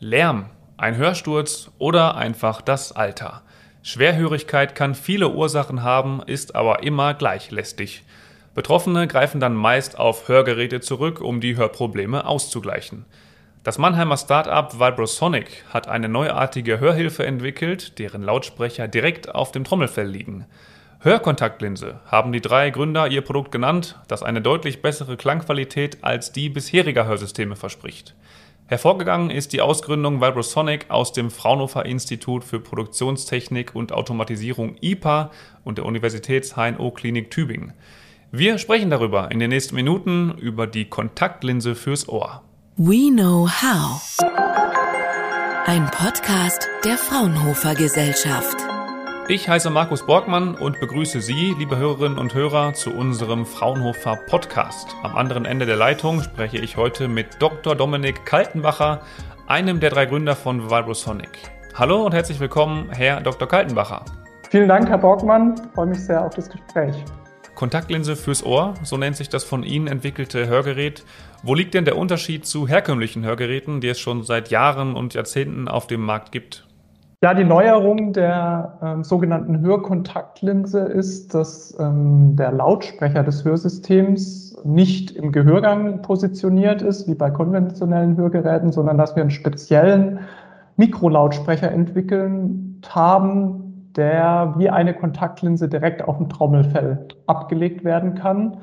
Lärm, ein Hörsturz oder einfach das Alter. Schwerhörigkeit kann viele Ursachen haben, ist aber immer gleich lästig. Betroffene greifen dann meist auf Hörgeräte zurück, um die Hörprobleme auszugleichen. Das Mannheimer Startup Vibrosonic hat eine neuartige Hörhilfe entwickelt, deren Lautsprecher direkt auf dem Trommelfell liegen. Hörkontaktlinse haben die drei Gründer ihr Produkt genannt, das eine deutlich bessere Klangqualität als die bisheriger Hörsysteme verspricht. Hervorgegangen ist die Ausgründung Vibrosonic aus dem Fraunhofer Institut für Produktionstechnik und Automatisierung IPA und der Universitäts HNO Klinik Tübingen. Wir sprechen darüber in den nächsten Minuten über die Kontaktlinse fürs Ohr. We Know How. Ein Podcast der Fraunhofer Gesellschaft. Ich heiße Markus Borgmann und begrüße Sie, liebe Hörerinnen und Hörer, zu unserem Fraunhofer Podcast. Am anderen Ende der Leitung spreche ich heute mit Dr. Dominik Kaltenbacher, einem der drei Gründer von Vibrosonic. Hallo und herzlich willkommen, Herr Dr. Kaltenbacher. Vielen Dank, Herr Borgmann. Ich freue mich sehr auf das Gespräch. Kontaktlinse fürs Ohr, so nennt sich das von Ihnen entwickelte Hörgerät. Wo liegt denn der Unterschied zu herkömmlichen Hörgeräten, die es schon seit Jahren und Jahrzehnten auf dem Markt gibt? Ja, die Neuerung der ähm, sogenannten Hörkontaktlinse ist, dass ähm, der Lautsprecher des Hörsystems nicht im Gehörgang positioniert ist, wie bei konventionellen Hörgeräten, sondern dass wir einen speziellen Mikrolautsprecher entwickeln haben, der wie eine Kontaktlinse direkt auf dem Trommelfell abgelegt werden kann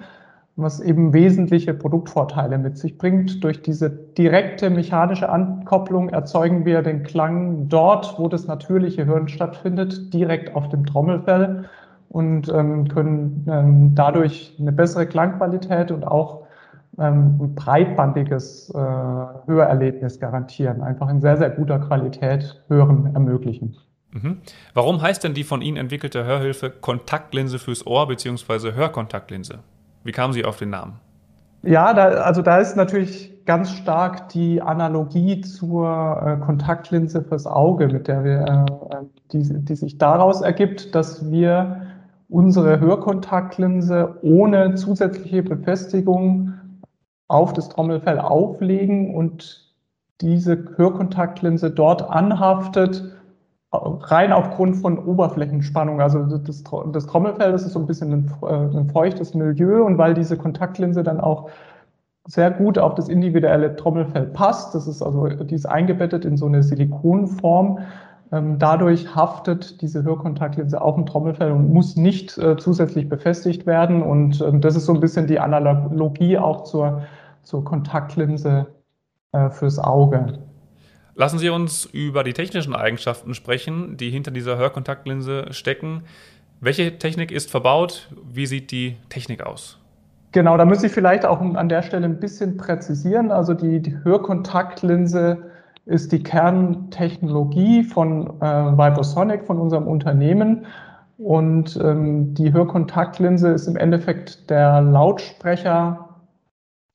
was eben wesentliche Produktvorteile mit sich bringt. Durch diese direkte mechanische Ankopplung erzeugen wir den Klang dort, wo das natürliche Hören stattfindet, direkt auf dem Trommelfell und ähm, können ähm, dadurch eine bessere Klangqualität und auch ähm, ein breitbandiges äh, Hörerlebnis garantieren. Einfach in sehr, sehr guter Qualität Hören ermöglichen. Mhm. Warum heißt denn die von Ihnen entwickelte Hörhilfe Kontaktlinse fürs Ohr bzw. Hörkontaktlinse? Wie kamen Sie auf den Namen? Ja, da, also da ist natürlich ganz stark die Analogie zur äh, Kontaktlinse fürs Auge, mit der wir, äh, die, die sich daraus ergibt, dass wir unsere Hörkontaktlinse ohne zusätzliche Befestigung auf das Trommelfell auflegen und diese Hörkontaktlinse dort anhaftet rein aufgrund von Oberflächenspannung. Also das, das Trommelfell, das ist so ein bisschen ein, äh, ein, feuchtes Milieu und weil diese Kontaktlinse dann auch sehr gut auf das individuelle Trommelfell passt, das ist also, die ist eingebettet in so eine Silikonform, ähm, dadurch haftet diese Hörkontaktlinse auf dem Trommelfell und muss nicht äh, zusätzlich befestigt werden. Und äh, das ist so ein bisschen die Analogie auch zur, zur Kontaktlinse äh, fürs Auge. Lassen Sie uns über die technischen Eigenschaften sprechen, die hinter dieser Hörkontaktlinse stecken. Welche Technik ist verbaut? Wie sieht die Technik aus? Genau, da muss ich vielleicht auch an der Stelle ein bisschen präzisieren. Also die, die Hörkontaktlinse ist die Kerntechnologie von äh, Vibrosonic, von unserem Unternehmen. Und ähm, die Hörkontaktlinse ist im Endeffekt der Lautsprecher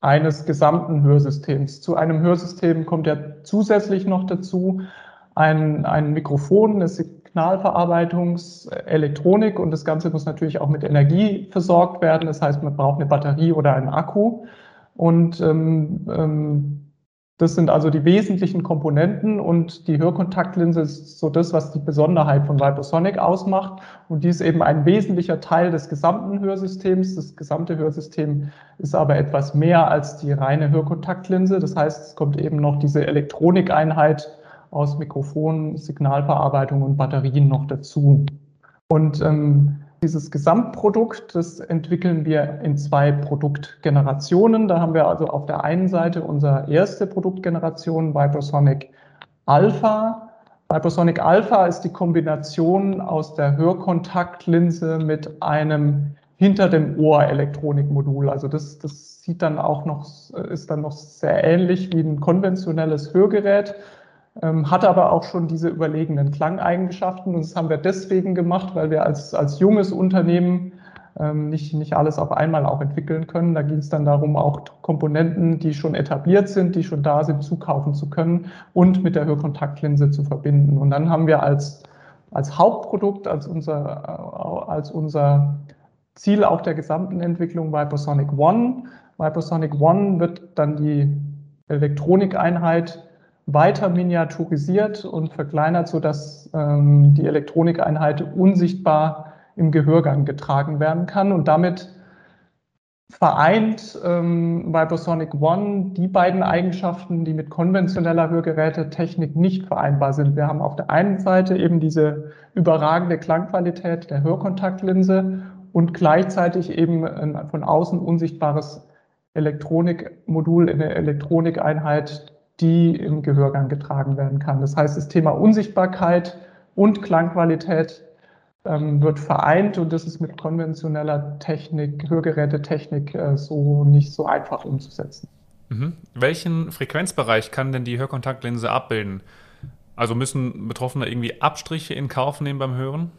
eines gesamten Hörsystems. Zu einem Hörsystem kommt ja zusätzlich noch dazu ein, ein Mikrofon, eine Signalverarbeitungselektronik und das Ganze muss natürlich auch mit Energie versorgt werden. Das heißt, man braucht eine Batterie oder einen Akku. Und ähm, ähm, das sind also die wesentlichen Komponenten und die Hörkontaktlinse ist so das, was die Besonderheit von Vibrosonic ausmacht. Und die ist eben ein wesentlicher Teil des gesamten Hörsystems. Das gesamte Hörsystem ist aber etwas mehr als die reine Hörkontaktlinse. Das heißt, es kommt eben noch diese Elektronikeinheit aus Mikrofon, Signalverarbeitung und Batterien noch dazu. Und ähm, dieses Gesamtprodukt, das entwickeln wir in zwei Produktgenerationen. Da haben wir also auf der einen Seite unsere erste Produktgeneration, Vibrosonic Alpha. Vibrosonic Alpha ist die Kombination aus der Hörkontaktlinse mit einem hinter dem Ohr Elektronikmodul. Also das, das sieht dann auch noch, ist dann noch sehr ähnlich wie ein konventionelles Hörgerät hat aber auch schon diese überlegenen Klangeigenschaften. Und das haben wir deswegen gemacht, weil wir als, als junges Unternehmen ähm, nicht, nicht alles auf einmal auch entwickeln können. Da ging es dann darum, auch Komponenten, die schon etabliert sind, die schon da sind, zukaufen zu können und mit der Hörkontaktlinse zu verbinden. Und dann haben wir als, als Hauptprodukt, als unser, äh, als unser Ziel auch der gesamten Entwicklung Vibrosonic One. Vibrosonic One wird dann die Elektronikeinheit weiter miniaturisiert und verkleinert, sodass ähm, die Elektronikeinheit unsichtbar im Gehörgang getragen werden kann und damit vereint ähm, Vibrosonic One die beiden Eigenschaften, die mit konventioneller Hörgerätetechnik nicht vereinbar sind. Wir haben auf der einen Seite eben diese überragende Klangqualität der Hörkontaktlinse und gleichzeitig eben ein von außen unsichtbares Elektronikmodul in der Elektronikeinheit, die im Gehörgang getragen werden kann. Das heißt, das Thema Unsichtbarkeit und Klangqualität ähm, wird vereint und das ist mit konventioneller Technik, Hörgerätetechnik äh, so nicht so einfach umzusetzen. Mhm. Welchen Frequenzbereich kann denn die Hörkontaktlinse abbilden? Also müssen Betroffene irgendwie Abstriche in Kauf nehmen beim Hören?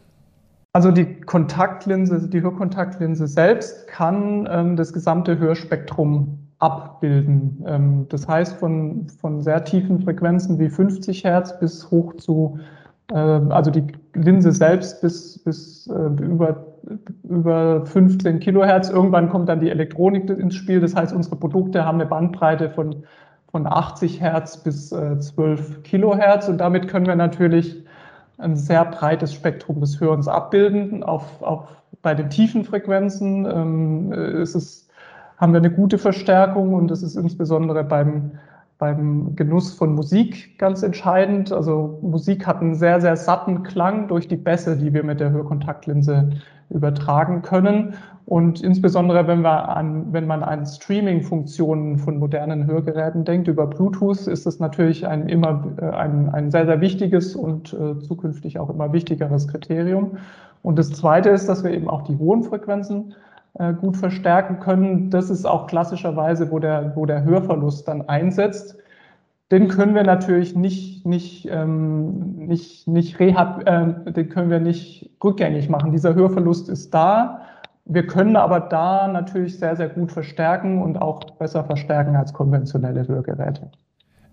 Also die Kontaktlinse, die Hörkontaktlinse selbst kann ähm, das gesamte Hörspektrum abbilden. Ähm, das heißt von, von sehr tiefen Frequenzen wie 50 Hertz bis hoch zu, äh, also die Linse selbst bis, bis äh, über, über 15 Kilohertz. Irgendwann kommt dann die Elektronik ins Spiel. Das heißt, unsere Produkte haben eine Bandbreite von, von 80 Hertz bis äh, 12 Kilohertz und damit können wir natürlich ein sehr breites Spektrum des Hörens abbilden. Auf, auf, bei den tiefen Frequenzen ähm, ist es, haben wir eine gute Verstärkung und das ist insbesondere beim, beim Genuss von Musik ganz entscheidend. Also Musik hat einen sehr, sehr satten Klang durch die Bässe, die wir mit der Hörkontaktlinse übertragen können. Und insbesondere, wenn, wir an, wenn man an Streaming-Funktionen von modernen Hörgeräten denkt, über Bluetooth, ist es natürlich ein immer äh, ein, ein sehr, sehr wichtiges und äh, zukünftig auch immer wichtigeres Kriterium. Und das Zweite ist, dass wir eben auch die hohen Frequenzen gut verstärken können. Das ist auch klassischerweise, wo der, wo der Hörverlust dann einsetzt. Den können wir natürlich nicht, nicht, ähm, nicht, nicht rehab, äh, den können wir nicht rückgängig machen. Dieser Hörverlust ist da. Wir können aber da natürlich sehr, sehr gut verstärken und auch besser verstärken als konventionelle Hörgeräte.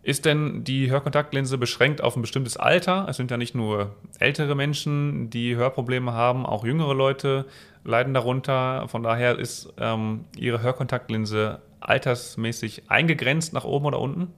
Ist denn die Hörkontaktlinse beschränkt auf ein bestimmtes Alter? Es sind ja nicht nur ältere Menschen, die Hörprobleme haben, auch jüngere Leute leiden darunter. Von daher ist ähm, Ihre Hörkontaktlinse altersmäßig eingegrenzt nach oben oder unten?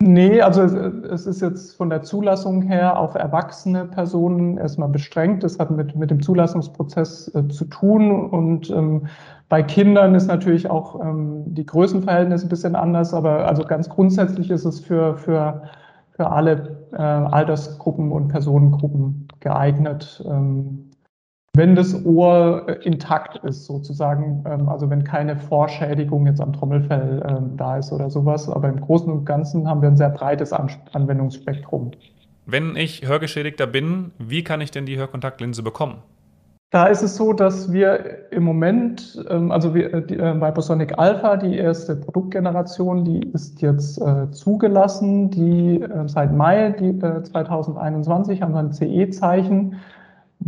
Nee, also es ist jetzt von der Zulassung her auf erwachsene Personen erstmal beschränkt. Das hat mit, mit dem Zulassungsprozess äh, zu tun. Und ähm, bei Kindern ist natürlich auch ähm, die Größenverhältnisse ein bisschen anders, aber also ganz grundsätzlich ist es für, für, für alle äh, Altersgruppen und Personengruppen geeignet. Ähm, wenn das Ohr äh, intakt ist, sozusagen, ähm, also wenn keine Vorschädigung jetzt am Trommelfell ähm, da ist oder sowas. Aber im Großen und Ganzen haben wir ein sehr breites Anwendungsspektrum. Wenn ich Hörgeschädigter bin, wie kann ich denn die Hörkontaktlinse bekommen? Da ist es so, dass wir im Moment, ähm, also wir, äh, die, äh, Vibrosonic Alpha, die erste Produktgeneration, die ist jetzt äh, zugelassen. Die äh, seit Mai die, äh, 2021 haben wir ein CE-Zeichen.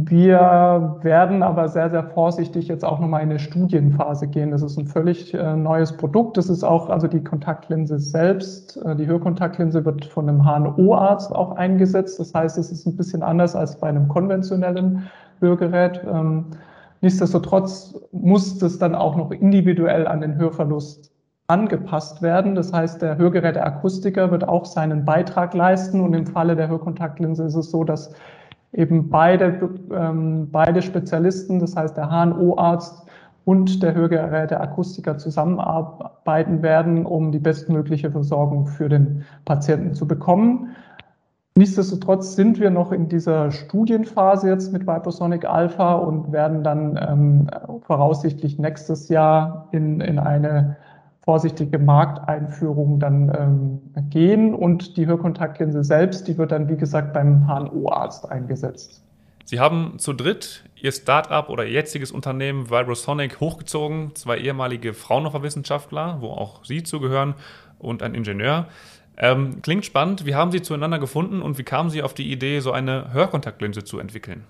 Wir werden aber sehr, sehr vorsichtig jetzt auch nochmal in eine Studienphase gehen. Das ist ein völlig äh, neues Produkt. Das ist auch, also die Kontaktlinse selbst, äh, die Hörkontaktlinse wird von einem HNO-Arzt auch eingesetzt. Das heißt, es ist ein bisschen anders als bei einem konventionellen Hörgerät. Ähm, nichtsdestotrotz muss das dann auch noch individuell an den Hörverlust angepasst werden. Das heißt, der Hörgeräteakustiker wird auch seinen Beitrag leisten und im Falle der Hörkontaktlinse ist es so, dass eben beide, ähm, beide Spezialisten, das heißt der HNO-Arzt und der Hörgeräteakustiker zusammenarbeiten werden, um die bestmögliche Versorgung für den Patienten zu bekommen. Nichtsdestotrotz sind wir noch in dieser Studienphase jetzt mit Vibrosonic Alpha und werden dann ähm, voraussichtlich nächstes Jahr in, in eine vorsichtige Markteinführung dann ähm, gehen und die Hörkontaktlinse selbst, die wird dann wie gesagt beim HNO-Arzt eingesetzt. Sie haben zu dritt Ihr Startup oder Ihr jetziges Unternehmen Vibrosonic hochgezogen, zwei ehemalige Fraunhofer Wissenschaftler, wo auch Sie zugehören, und ein Ingenieur. Ähm, klingt spannend. Wie haben Sie zueinander gefunden und wie kamen Sie auf die Idee, so eine Hörkontaktlinse zu entwickeln?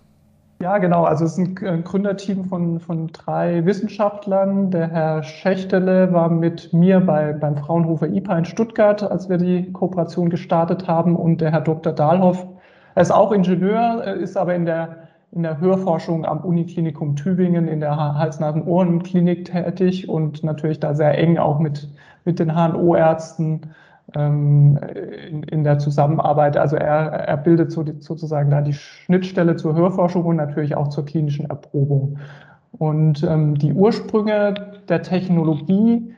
Ja, genau. Also es ist ein Gründerteam von, von drei Wissenschaftlern. Der Herr Schächtele war mit mir bei, beim Fraunhofer IPA in Stuttgart, als wir die Kooperation gestartet haben. Und der Herr Dr. Dahlhoff, er ist auch Ingenieur, ist aber in der, in der Hörforschung am Uniklinikum Tübingen in der Hals-Nasen-Ohren-Klinik tätig und natürlich da sehr eng auch mit, mit den HNO-Ärzten in, in, der Zusammenarbeit. Also er, er bildet so die, sozusagen da die Schnittstelle zur Hörforschung und natürlich auch zur klinischen Erprobung. Und ähm, die Ursprünge der Technologie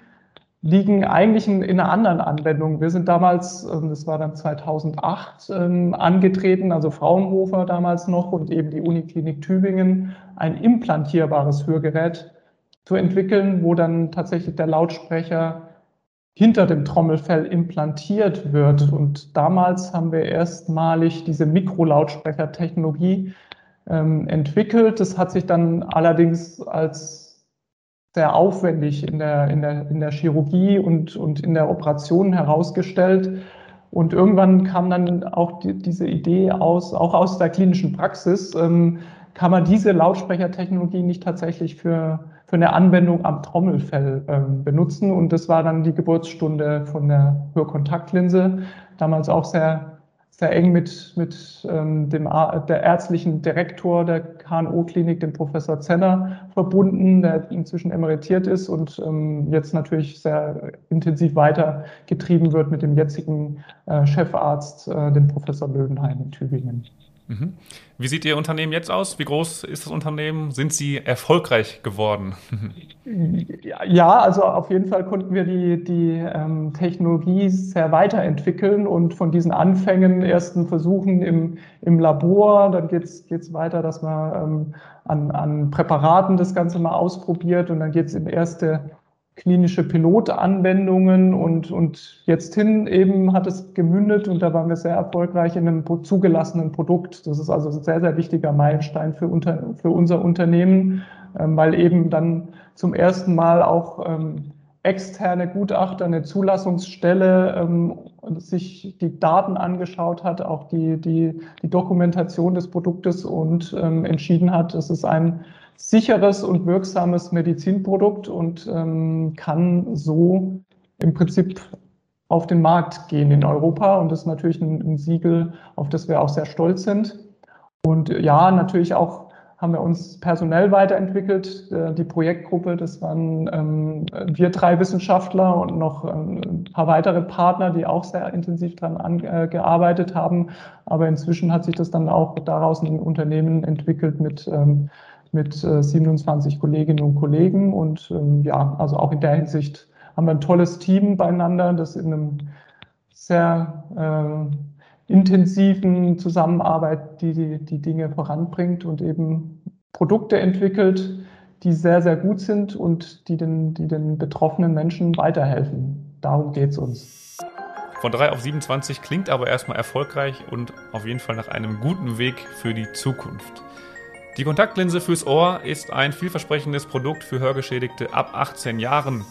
liegen eigentlich in, in, einer anderen Anwendung. Wir sind damals, ähm, das war dann 2008, ähm, angetreten, also Fraunhofer damals noch und eben die Uniklinik Tübingen, ein implantierbares Hörgerät zu entwickeln, wo dann tatsächlich der Lautsprecher hinter dem Trommelfell implantiert wird. Und damals haben wir erstmalig diese Mikrolautsprechertechnologie ähm, entwickelt. Das hat sich dann allerdings als sehr aufwendig in der, in der, in der Chirurgie und, und in der Operation herausgestellt. Und irgendwann kam dann auch die, diese Idee aus, auch aus der klinischen Praxis, ähm, kann man diese Lautsprechertechnologie nicht tatsächlich für, für eine Anwendung am Trommelfell ähm, benutzen. Und das war dann die Geburtsstunde von der Hörkontaktlinse, damals auch sehr sehr eng mit, mit ähm, dem, der ärztlichen Direktor der KNO-Klinik, dem Professor Zenner, verbunden, der inzwischen emeritiert ist und ähm, jetzt natürlich sehr intensiv weitergetrieben wird mit dem jetzigen äh, Chefarzt, äh, dem Professor Löwenheim in Tübingen. Mhm. Wie sieht Ihr Unternehmen jetzt aus? Wie groß ist das Unternehmen? Sind Sie erfolgreich geworden? ja, also auf jeden Fall konnten wir die, die ähm, Technologie sehr weiterentwickeln und von diesen Anfängen, ersten Versuchen im, im Labor, dann geht es weiter, dass man ähm, an, an Präparaten das Ganze mal ausprobiert und dann geht es in erste klinische Pilotanwendungen und, und jetzt hin eben hat es gemündet und da waren wir sehr erfolgreich in einem zugelassenen Produkt. Das ist also ein sehr, sehr wichtiger Meilenstein für, unter, für unser Unternehmen, ähm, weil eben dann zum ersten Mal auch ähm, externe Gutachter, eine Zulassungsstelle ähm, sich die Daten angeschaut hat, auch die, die, die Dokumentation des Produktes und ähm, entschieden hat, es ist ein sicheres und wirksames Medizinprodukt und ähm, kann so im Prinzip auf den Markt gehen in Europa. Und das ist natürlich ein, ein Siegel, auf das wir auch sehr stolz sind. Und ja, natürlich auch haben wir uns personell weiterentwickelt. Äh, die Projektgruppe, das waren ähm, wir drei Wissenschaftler und noch ähm, ein paar weitere Partner, die auch sehr intensiv daran äh, gearbeitet haben. Aber inzwischen hat sich das dann auch daraus ein Unternehmen entwickelt mit ähm, mit 27 äh, Kolleginnen und Kollegen. Und ähm, ja, also auch in der Hinsicht haben wir ein tolles Team beieinander, das in einem sehr äh, intensiven Zusammenarbeit die, die, die Dinge voranbringt und eben Produkte entwickelt, die sehr, sehr gut sind und die den, die den betroffenen Menschen weiterhelfen. Darum geht es uns. Von 3 auf 27 klingt aber erstmal erfolgreich und auf jeden Fall nach einem guten Weg für die Zukunft. Die Kontaktlinse fürs Ohr ist ein vielversprechendes Produkt für Hörgeschädigte ab 18 Jahren.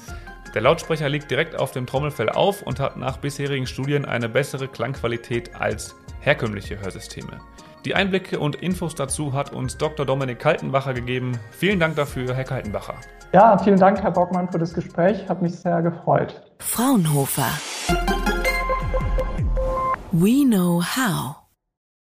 Der Lautsprecher liegt direkt auf dem Trommelfell auf und hat nach bisherigen Studien eine bessere Klangqualität als herkömmliche Hörsysteme. Die Einblicke und Infos dazu hat uns Dr. Dominik Kaltenbacher gegeben. Vielen Dank dafür, Herr Kaltenbacher. Ja, vielen Dank, Herr Bockmann, für das Gespräch. Hat mich sehr gefreut. Fraunhofer. We know how.